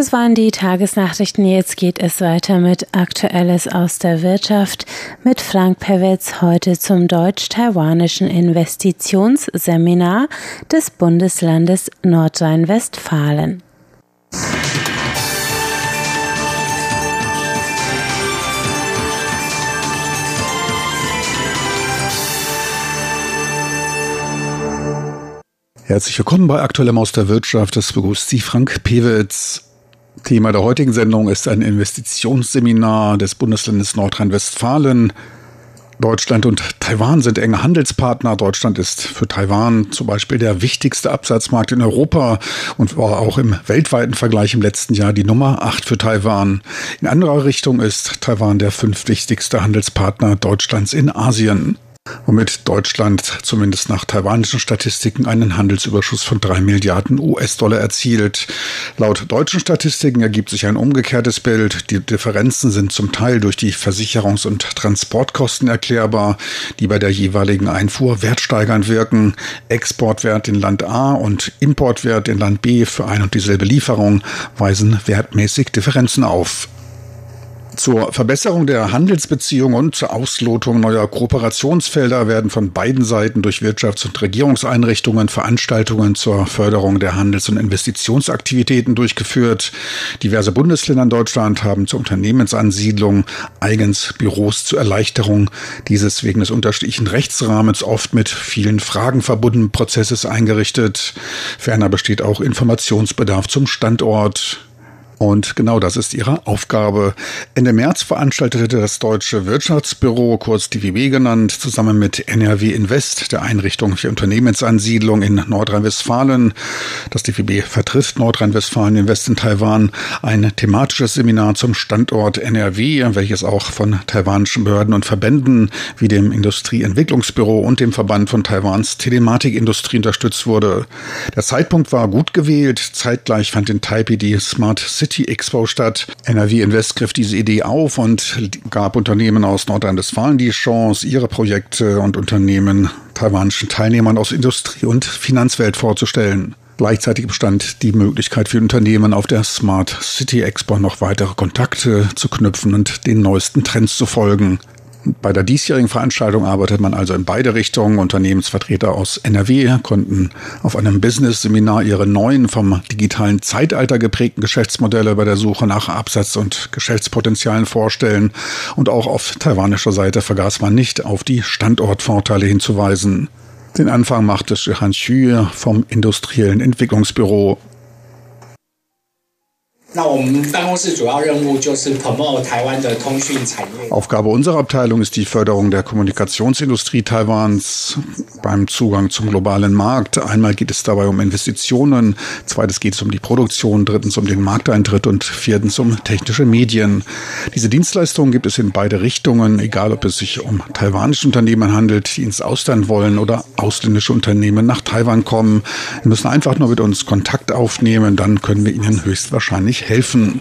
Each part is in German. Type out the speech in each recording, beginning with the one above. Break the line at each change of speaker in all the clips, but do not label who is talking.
Das waren die Tagesnachrichten. Jetzt geht es weiter mit Aktuelles aus der Wirtschaft mit Frank Pewitz heute zum deutsch-taiwanischen Investitionsseminar des Bundeslandes Nordrhein-Westfalen.
Herzlich willkommen bei Aktuellem aus der Wirtschaft. Das begrüßt Sie Frank Pewitz. Thema der heutigen Sendung ist ein Investitionsseminar des Bundeslandes Nordrhein-Westfalen. Deutschland und Taiwan sind enge Handelspartner. Deutschland ist für Taiwan zum Beispiel der wichtigste Absatzmarkt in Europa und war auch im weltweiten Vergleich im letzten Jahr die Nummer 8 für Taiwan. In anderer Richtung ist Taiwan der fünftwichtigste Handelspartner Deutschlands in Asien womit Deutschland zumindest nach taiwanischen Statistiken einen Handelsüberschuss von drei Milliarden US-Dollar erzielt. Laut deutschen Statistiken ergibt sich ein umgekehrtes Bild. Die Differenzen sind zum Teil durch die Versicherungs- und Transportkosten erklärbar, die bei der jeweiligen Einfuhr wertsteigernd wirken. Exportwert in Land A und Importwert in Land B für ein und dieselbe Lieferung weisen wertmäßig Differenzen auf. Zur Verbesserung der Handelsbeziehungen und zur Auslotung neuer Kooperationsfelder werden von beiden Seiten durch Wirtschafts- und Regierungseinrichtungen Veranstaltungen zur Förderung der Handels- und Investitionsaktivitäten durchgeführt. Diverse Bundesländer in Deutschland haben zur Unternehmensansiedlung eigens Büros zur Erleichterung dieses wegen des unterschiedlichen Rechtsrahmens oft mit vielen Fragen verbundenen Prozesses eingerichtet. Ferner besteht auch Informationsbedarf zum Standort. Und genau das ist ihre Aufgabe. Ende März veranstaltete das Deutsche Wirtschaftsbüro, kurz DWB genannt, zusammen mit NRW Invest, der Einrichtung für Unternehmensansiedlung in Nordrhein-Westfalen. Das DWB vertritt Nordrhein-Westfalen Invest in Taiwan, ein thematisches Seminar zum Standort NRW, welches auch von taiwanischen Behörden und Verbänden wie dem Industrieentwicklungsbüro und dem Verband von Taiwans Telematikindustrie unterstützt wurde. Der Zeitpunkt war gut gewählt. Zeitgleich fand in Taipei die Smart City City Expo statt. NRW Invest griff diese Idee auf und gab Unternehmen aus Nordrhein-Westfalen die Chance, ihre Projekte und Unternehmen taiwanischen Teilnehmern aus Industrie- und Finanzwelt vorzustellen. Gleichzeitig bestand die Möglichkeit für Unternehmen auf der Smart City Expo noch weitere Kontakte zu knüpfen und den neuesten Trends zu folgen. Bei der diesjährigen Veranstaltung arbeitet man also in beide Richtungen. Unternehmensvertreter aus NRW konnten auf einem Business-Seminar ihre neuen vom digitalen Zeitalter geprägten Geschäftsmodelle bei der Suche nach Absatz- und Geschäftspotenzialen vorstellen. Und auch auf taiwanischer Seite vergaß man nicht, auf die Standortvorteile hinzuweisen. Den Anfang machte Shihan Xu vom Industriellen Entwicklungsbüro. Aufgabe unserer Abteilung ist die Förderung der Kommunikationsindustrie Taiwans beim Zugang zum globalen Markt. Einmal geht es dabei um Investitionen, zweitens geht es um die Produktion, drittens um den Markteintritt und viertens um technische Medien. Diese Dienstleistungen gibt es in beide Richtungen, egal ob es sich um taiwanische Unternehmen handelt, die ins Ausland wollen oder ausländische Unternehmen nach Taiwan kommen. Sie müssen einfach nur mit uns Kontakt aufnehmen, dann können wir Ihnen höchstwahrscheinlich helfen.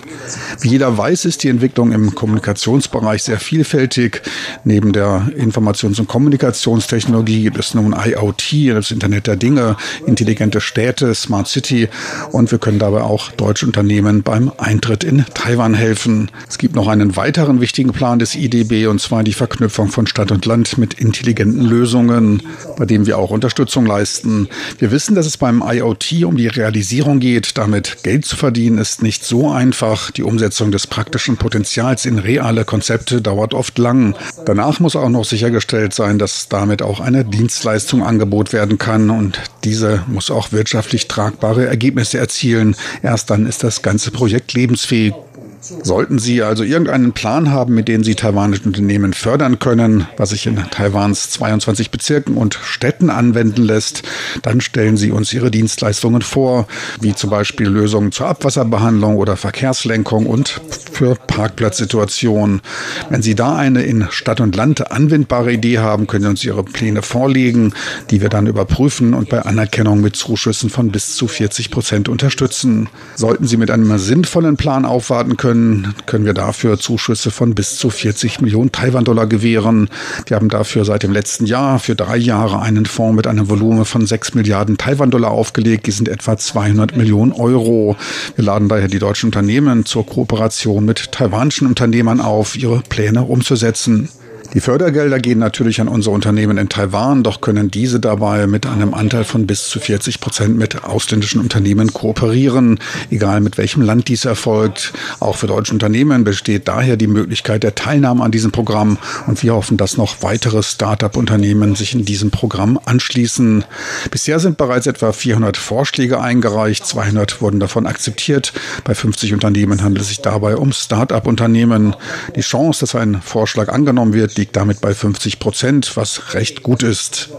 Wie jeder weiß, ist die Entwicklung im Kommunikationsbereich sehr vielfältig. Neben der Informations- und Kommunikationstechnologie gibt es nun IoT, das Internet der Dinge, intelligente Städte, Smart City und wir können dabei auch deutsche Unternehmen beim Eintritt in Taiwan helfen. Es gibt noch einen weiteren wichtigen Plan des IDB und zwar die Verknüpfung von Stadt und Land mit intelligenten Lösungen, bei dem wir auch Unterstützung leisten. Wir wissen, dass es beim IoT um die Realisierung geht. Damit Geld zu verdienen ist nicht so einfach. Die Umsetzung des praktischen Potenzials in reale Konzepte dauert oft lang. Danach muss auch noch sichergestellt sein, dass damit auch eine Dienstleistung angeboten werden kann und diese muss auch wirtschaftlich tragbare Ergebnisse erzielen. Erst dann ist das ganze Projekt lebensfähig. Sollten Sie also irgendeinen Plan haben, mit dem Sie taiwanische Unternehmen fördern können, was sich in Taiwans 22 Bezirken und Städten anwenden lässt, dann stellen Sie uns Ihre Dienstleistungen vor, wie zum Beispiel Lösungen zur Abwasserbehandlung oder Verkehrslenkung und für Parkplatzsituationen. Wenn Sie da eine in Stadt und Land anwendbare Idee haben, können Sie uns Ihre Pläne vorlegen, die wir dann überprüfen und bei Anerkennung mit Zuschüssen von bis zu 40 Prozent unterstützen. Sollten Sie mit einem sinnvollen Plan aufwarten können, können, können wir dafür Zuschüsse von bis zu 40 Millionen Taiwan-Dollar gewähren. Die haben dafür seit dem letzten Jahr für drei Jahre einen Fonds mit einem Volumen von 6 Milliarden Taiwan-Dollar aufgelegt. Die sind etwa 200 Millionen Euro. Wir laden daher die deutschen Unternehmen zur Kooperation mit taiwanischen Unternehmern auf, ihre Pläne umzusetzen. Die Fördergelder gehen natürlich an unsere Unternehmen in Taiwan, doch können diese dabei mit einem Anteil von bis zu 40 Prozent mit ausländischen Unternehmen kooperieren, egal mit welchem Land dies erfolgt. Auch für deutsche Unternehmen besteht daher die Möglichkeit der Teilnahme an diesem Programm und wir hoffen, dass noch weitere Start-up-Unternehmen sich in diesem Programm anschließen. Bisher sind bereits etwa 400 Vorschläge eingereicht, 200 wurden davon akzeptiert. Bei 50 Unternehmen handelt es sich dabei um Start-up-Unternehmen. Die Chance, dass ein Vorschlag angenommen wird, liegt damit bei 50 Prozent, was recht gut ist.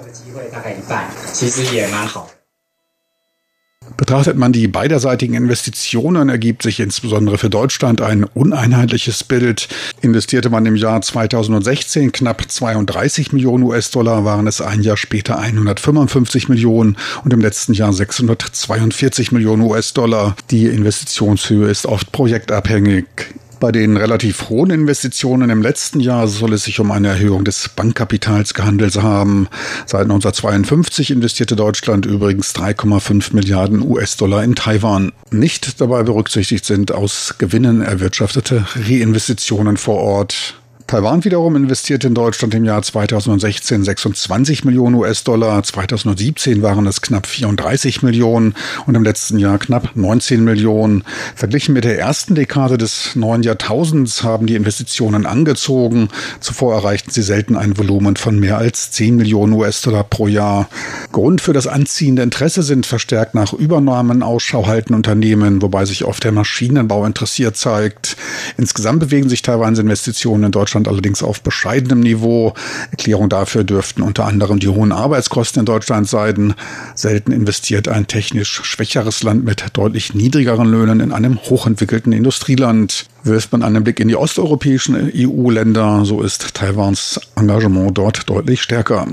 Betrachtet man die beiderseitigen Investitionen, ergibt sich insbesondere für Deutschland ein uneinheitliches Bild. Investierte man im Jahr 2016 knapp 32 Millionen US-Dollar, waren es ein Jahr später 155 Millionen und im letzten Jahr 642 Millionen US-Dollar. Die Investitionshöhe ist oft projektabhängig. Bei den relativ hohen Investitionen im letzten Jahr soll es sich um eine Erhöhung des Bankkapitals gehandelt haben. Seit 1952 investierte Deutschland übrigens 3,5 Milliarden US-Dollar in Taiwan. Nicht dabei berücksichtigt sind aus Gewinnen erwirtschaftete Reinvestitionen vor Ort. Taiwan wiederum investierte in Deutschland im Jahr 2016 26 Millionen US-Dollar, 2017 waren es knapp 34 Millionen und im letzten Jahr knapp 19 Millionen. Verglichen mit der ersten Dekade des neuen Jahrtausends haben die Investitionen angezogen. Zuvor erreichten sie selten ein Volumen von mehr als 10 Millionen US-Dollar pro Jahr. Grund für das anziehende Interesse sind verstärkt nach Übernahmen Ausschau haltende Unternehmen, wobei sich oft der Maschinenbau interessiert zeigt. Insgesamt bewegen sich Taiwans Investitionen in Deutschland Deutschland allerdings auf bescheidenem Niveau. Erklärung dafür dürften unter anderem die hohen Arbeitskosten in Deutschland sein. Selten investiert ein technisch schwächeres Land mit deutlich niedrigeren Löhnen in einem hochentwickelten Industrieland. Wirft man einen Blick in die osteuropäischen EU-Länder, so ist Taiwans Engagement dort deutlich stärker.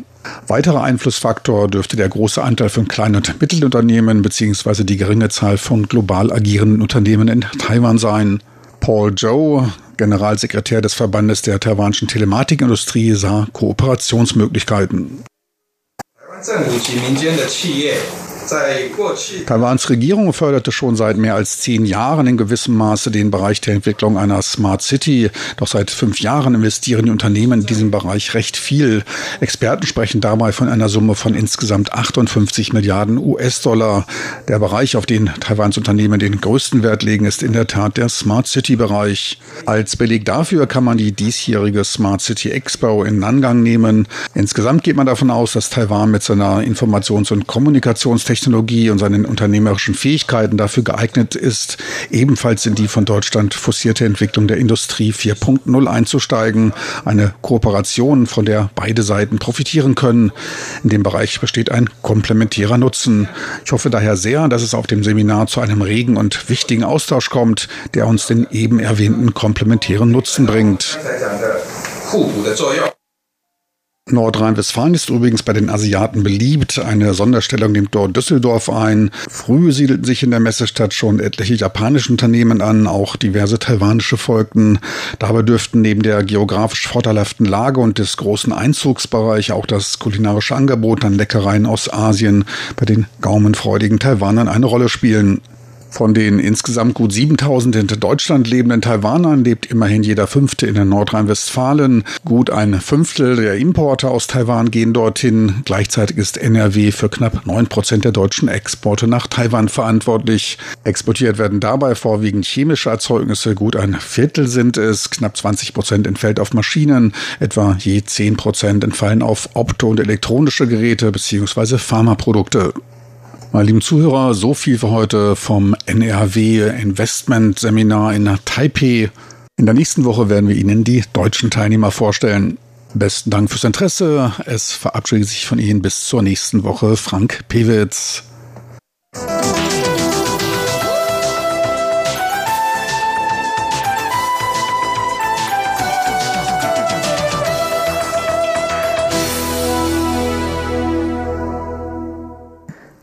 Weiterer Einflussfaktor dürfte der große Anteil von kleinen und Mittelunternehmen bzw. die geringe Zahl von global agierenden Unternehmen in Taiwan sein. Paul Joe, Generalsekretär des Verbandes der taiwanischen Telematikindustrie, sah Kooperationsmöglichkeiten. Taiwans Regierung förderte schon seit mehr als zehn Jahren in gewissem Maße den Bereich der Entwicklung einer Smart City. Doch seit fünf Jahren investieren die Unternehmen in diesem Bereich recht viel. Experten sprechen dabei von einer Summe von insgesamt 58 Milliarden US-Dollar. Der Bereich, auf den Taiwans Unternehmen den größten Wert legen, ist in der Tat der Smart City-Bereich. Als Beleg dafür kann man die diesjährige Smart City Expo in Nangang nehmen. Insgesamt geht man davon aus, dass Taiwan mit seiner Informations- und Kommunikationstechnologie Technologie und seinen unternehmerischen Fähigkeiten dafür geeignet ist, ebenfalls in die von Deutschland forcierte Entwicklung der Industrie 4.0 einzusteigen. Eine Kooperation, von der beide Seiten profitieren können. In dem Bereich besteht ein komplementärer Nutzen. Ich hoffe daher sehr, dass es auf dem Seminar zu einem regen und wichtigen Austausch kommt, der uns den eben erwähnten komplementären Nutzen bringt. Nordrhein-Westfalen ist übrigens bei den Asiaten beliebt. Eine Sonderstellung nimmt dort Düsseldorf ein. Früh siedelten sich in der Messestadt schon etliche japanische Unternehmen an, auch diverse taiwanische folgten. Dabei dürften neben der geografisch vorteilhaften Lage und des großen Einzugsbereichs auch das kulinarische Angebot an Leckereien aus Asien bei den gaumenfreudigen Taiwanern eine Rolle spielen. Von den insgesamt gut 7000 in Deutschland lebenden Taiwanern lebt immerhin jeder Fünfte in Nordrhein-Westfalen. Gut ein Fünftel der Importe aus Taiwan gehen dorthin. Gleichzeitig ist NRW für knapp 9 Prozent der deutschen Exporte nach Taiwan verantwortlich. Exportiert werden dabei vorwiegend chemische Erzeugnisse. Gut ein Viertel sind es. Knapp 20 Prozent entfällt auf Maschinen. Etwa je 10 Prozent entfallen auf opto- und elektronische Geräte bzw. Pharmaprodukte. Meine lieben Zuhörer, so viel für heute vom NRW Investment Seminar in Taipei. In der nächsten Woche werden wir Ihnen die deutschen Teilnehmer vorstellen. Besten Dank fürs Interesse. Es verabschiedet sich von Ihnen bis zur nächsten Woche Frank Pewitz.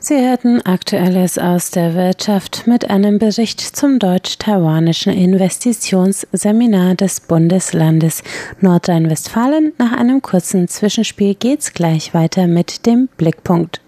Sie hörten Aktuelles aus der Wirtschaft mit einem Bericht zum deutsch-taiwanischen Investitionsseminar des Bundeslandes Nordrhein-Westfalen. Nach einem kurzen Zwischenspiel geht's gleich weiter mit dem Blickpunkt.